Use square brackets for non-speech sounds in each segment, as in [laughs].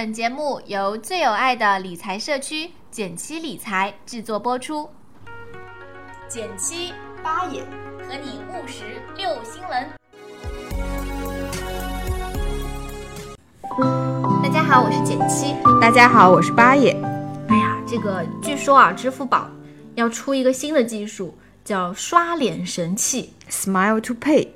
本节目由最有爱的理财社区简七理财制作播出。减七八爷和你务实六新闻。大家好，我是减七。大家好，我是八爷。哎呀，这个据说啊，支付宝要出一个新的技术，叫刷脸神器 Smile to Pay。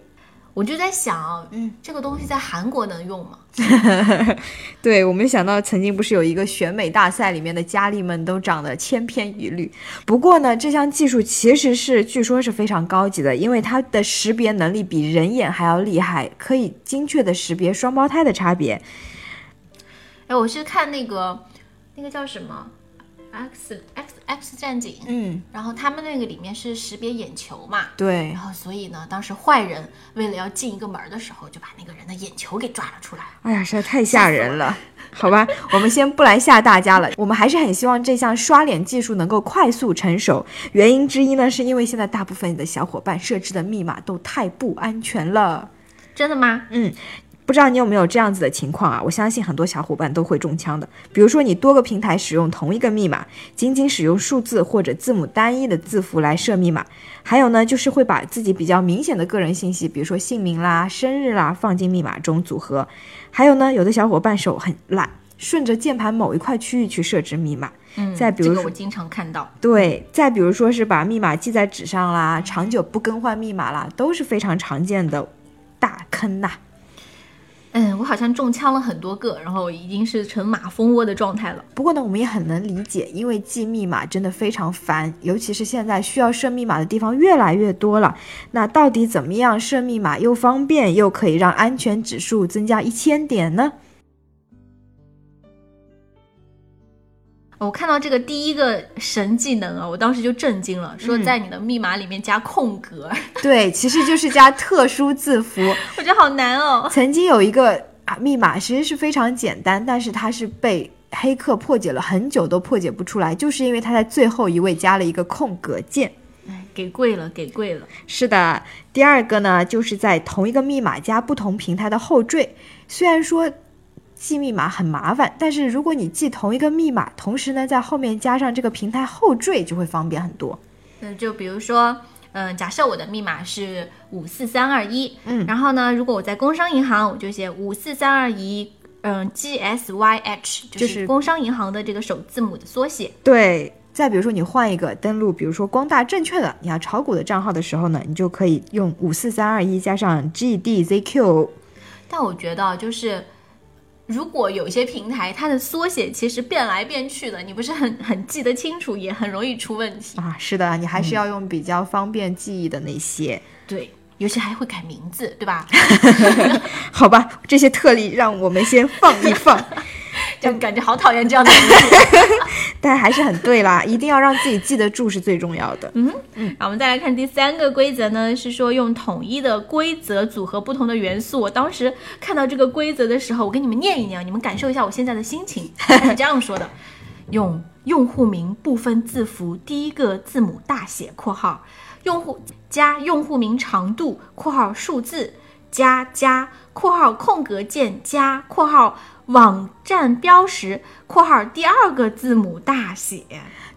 我就在想，嗯，这个东西在韩国能用吗？[laughs] 对，我没想到曾经不是有一个选美大赛里面的佳丽们都长得千篇一律。不过呢，这项技术其实是据说是非常高级的，因为它的识别能力比人眼还要厉害，可以精确的识别双胞胎的差别。哎，我是看那个，那个叫什么？X X X 战警，嗯，然后他们那个里面是识别眼球嘛，对然，后所以呢，当时坏人为了要进一个门儿的时候，就把那个人的眼球给抓了出来。哎呀，实在太吓人了。好吧，[laughs] 我们先不来吓大家了。我们还是很希望这项刷脸技术能够快速成熟。原因之一呢，是因为现在大部分的小伙伴设置的密码都太不安全了。真的吗？嗯，不知道你有没有这样子的情况啊？我相信很多小伙伴都会中枪的。比如说，你多个平台使用同一个密码，仅仅使用数字或者字母单一的字符来设密码。还有呢，就是会把自己比较明显的个人信息，比如说姓名啦、生日啦，放进密码中组合。还有呢，有的小伙伴手很懒，顺着键盘某一块区域去设置密码。嗯，再比如说这个我经常看到。对，再比如说是把密码记在纸上啦，长久不更换密码啦，都是非常常见的大坑呐、嗯，我好像中枪了很多个，然后已经是成马蜂窝的状态了。不过呢，我们也很能理解，因为记密码真的非常烦，尤其是现在需要设密码的地方越来越多了。那到底怎么样设密码又方便，又可以让安全指数增加一千点呢？我看到这个第一个神技能啊，我当时就震惊了，说在你的密码里面加空格，[laughs] 对，其实就是加特殊字符。我觉得好难哦。曾经有一个啊密码，其实是非常简单，但是它是被黑客破解了很久都破解不出来，就是因为他在最后一位加了一个空格键。哎，给贵了，给贵了。是的，第二个呢，就是在同一个密码加不同平台的后缀。虽然说记密码很麻烦，但是如果你记同一个密码，同时呢在后面加上这个平台后缀，就会方便很多。嗯，就比如说，嗯，假设我的密码是五四三二一，嗯然后呢，如果我在工商银行，我就写五四三二一，嗯，G S Y H，就就是是工商银行的这个首字母的缩写。对，再比如说你换一个登录，比如说光大证券的，你要炒股的账号的时候呢，你就可以用五四三二一加上 G D Z Q。但我觉得就是。如果有些平台，它的缩写其实变来变去的，你不是很很记得清楚，也很容易出问题。啊，是的，你还是要用比较方便记忆的那些。对，尤其还会改名字，对吧？[laughs] 好吧，这些特例让我们先放一放，就感觉好讨厌这样的。[laughs] 但还是很对啦，[laughs] 一定要让自己记得住是最重要的。然后我们再来看第三个规则呢，是说用统一的规则组合不同的元素。我当时看到这个规则的时候，我给你们念一念，你们感受一下我现在的心情。它是这样说的：[laughs] 用用户名部分字符第一个字母大写（括号），用户加用户名长度（括号数字）加加（括号空格键加括号网站标识）（括号第二个字母大写）。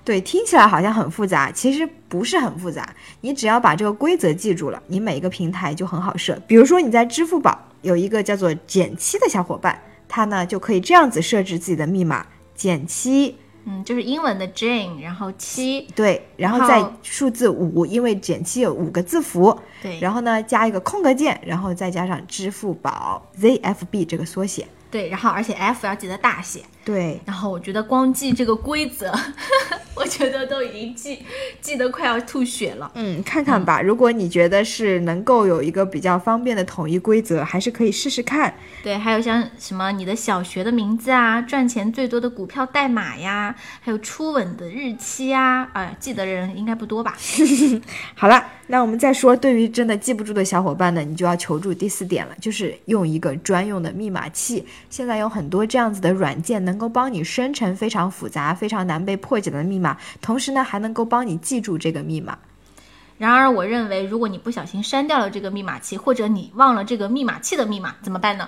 对，听起来好像很复杂，其实不是很复杂。你只要把这个规则记住了，你每一个平台就很好设。比如说你在支付宝有一个叫做减七的小伙伴，他呢就可以这样子设置自己的密码：减七，嗯，就是英文的 Jane，然后七，对，然后再数字五，因为减七有五个字符，对，然后呢加一个空格键，然后再加上支付宝 ZFB 这个缩写。对，然后而且 F 要记得大写。对，然后我觉得光记这个规则，[laughs] 我觉得都已经记记得快要吐血了。嗯，看看吧。如果你觉得是能够有一个比较方便的统一规则，还是可以试试看。对，还有像什么你的小学的名字啊，赚钱最多的股票代码呀，还有初吻的日期呀，啊，记得人应该不多吧？[laughs] 好了，那我们再说，对于真的记不住的小伙伴呢，你就要求助第四点了，就是用一个专用的密码器。现在有很多这样子的软件，能够帮你生成非常复杂、非常难被破解的密码，同时呢，还能够帮你记住这个密码。然而，我认为如果你不小心删掉了这个密码器，或者你忘了这个密码器的密码，怎么办呢？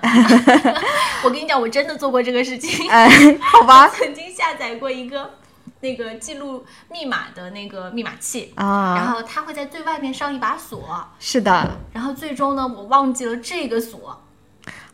[laughs] 我跟你讲，我真的做过这个事情。[laughs] 哎，好吧，[laughs] 曾经下载过一个那个记录密码的那个密码器啊，然啊，后它会在最外面上一把锁，是的，然后最终呢，我忘记了这个锁。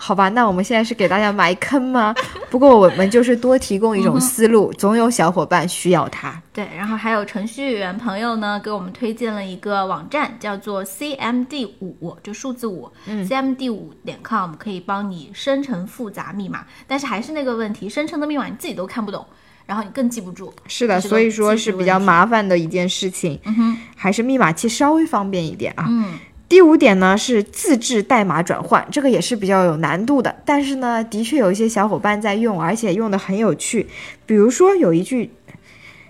好吧，那我们现在是给大家埋坑吗？[laughs] 不过我们就是多提供一种思路，总有小伙伴需要它。对，然后还有程序员朋友呢，给我们推荐了一个网站，叫做 CMD 五，就数字五、c m d 五点 com，可以帮你生成复杂密码。但是还是那个问题，生成的密码你自己都看不懂，然后你更记不住。是的，所以说是比较麻烦的一件事情，嗯哼，还是密码器稍微方便一点啊。嗯，第五点呢是自制代码转换，这个也是比较有难度的，但是呢，的确有一些小伙伴在用，而且用的很有趣。比如说有一句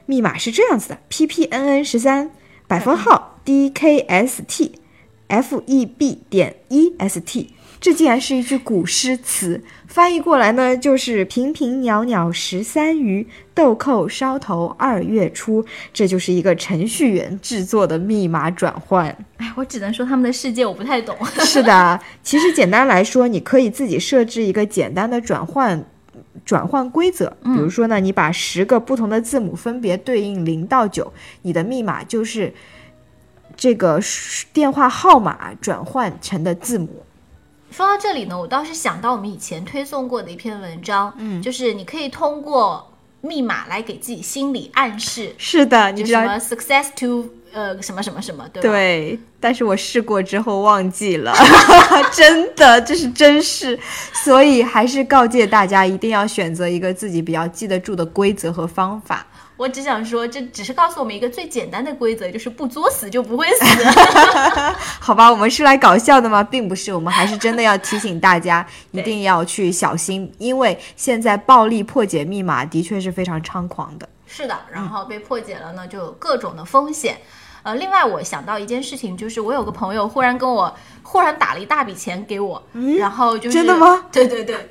密码是这样子的：ppnn 十三百分号 dkst feb 点 est。这竟然是一句古诗词，翻译过来呢就是“平平袅袅十三余，豆蔻梢头二月初”。这就是一个程序员制作的密码转换。哎，我只能说他们的世界我不太懂。[laughs] 是的，其实简单来说，你可以自己设置一个简单的转换转换规则。比如说呢，你把十个不同的字母分别对应零到九，你的密码就是这个电话号码转换成的字母。说到这里呢，我倒是想到我们以前推送过的一篇文章，嗯，就是你可以通过密码来给自己心理暗示，是的，你知道就什么 success to 呃什么什么什么，对吧？对，但是我试过之后忘记了，[laughs] 真的，这是真事，所以还是告诫大家一定要选择一个自己比较记得住的规则和方法。我只想说，这只是告诉我们一个最简单的规则，就是不作死就不会死。[laughs] 好吧，我们是来搞笑的吗？并不是，我们还是真的要提醒大家，[laughs] 一定要去小心，因为现在暴力破解密码的确是非常猖狂的。是的，然后被破解了呢，就有各种的风险。呃，另外我想到一件事情，就是我有个朋友忽然跟我忽然打了一大笔钱给我，然后就是真的吗？对对对，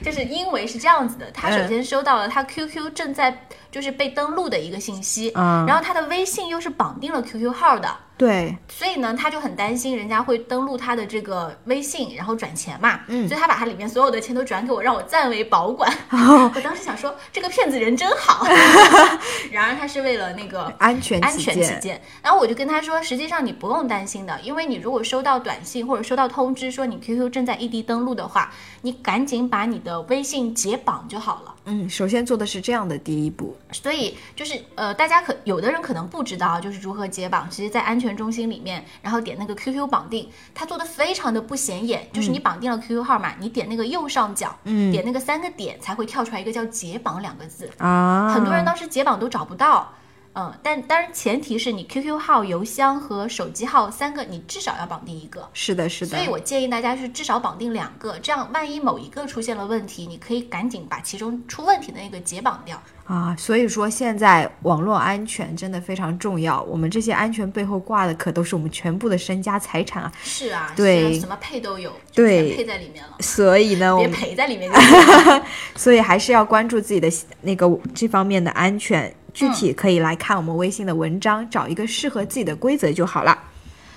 就是因为是这样子的，他首先收到了他 QQ 正在就是被登录的一个信息，嗯。然后他的微信又是绑定了 QQ 号的，对，所以呢，他就很担心人家会登录他的这个微信，然后转钱嘛。嗯，所以他把他里面所有的钱都转给我，让我暂为保管。哦 [laughs] 我当时想说，这个骗子人真好。[laughs] 然而他是为了那个安全安全起见，然后我就跟他说，实际上你不用担心的，因为你如果收到短信或者收到通知说你 QQ 正在异地登录的话，你赶紧把你的微信解绑就好了。嗯，首先做的是这样的第一步。所以就是呃，大家可有的人可能不知道，就是如何解绑。其实，在安全中心里面，然后点那个 QQ 绑定，它做的非常的不显眼。就是你绑定了 QQ 号码，你点那个右上角，嗯点那个三个点，才会跳出来一个叫解绑两个字。啊，很多人当时解绑都找不到。嗯，但当然前提是你 QQ 号、邮箱和手机号三个，你至少要绑定一个。是的，是的所以，我建议大家是至少绑定两个，这样万一某一个出现了问题，你可以赶紧把其中出问题的那个解绑掉。啊，所以说现在网络安全真的非常重要。我们这些安全背后挂的可都是我们全部的身家财产啊。是啊，对什么配都有，对全配在里面了，所以呢，我别赔在里面就。[laughs] 所以还是要关注自己的那个这方面的安全。具体可以来看我们微信的文章，找一个适合自己的规则就好了。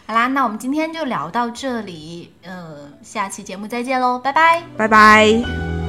好啦，那我们今天就聊到这里，呃，下期节目再见喽，拜拜。拜拜。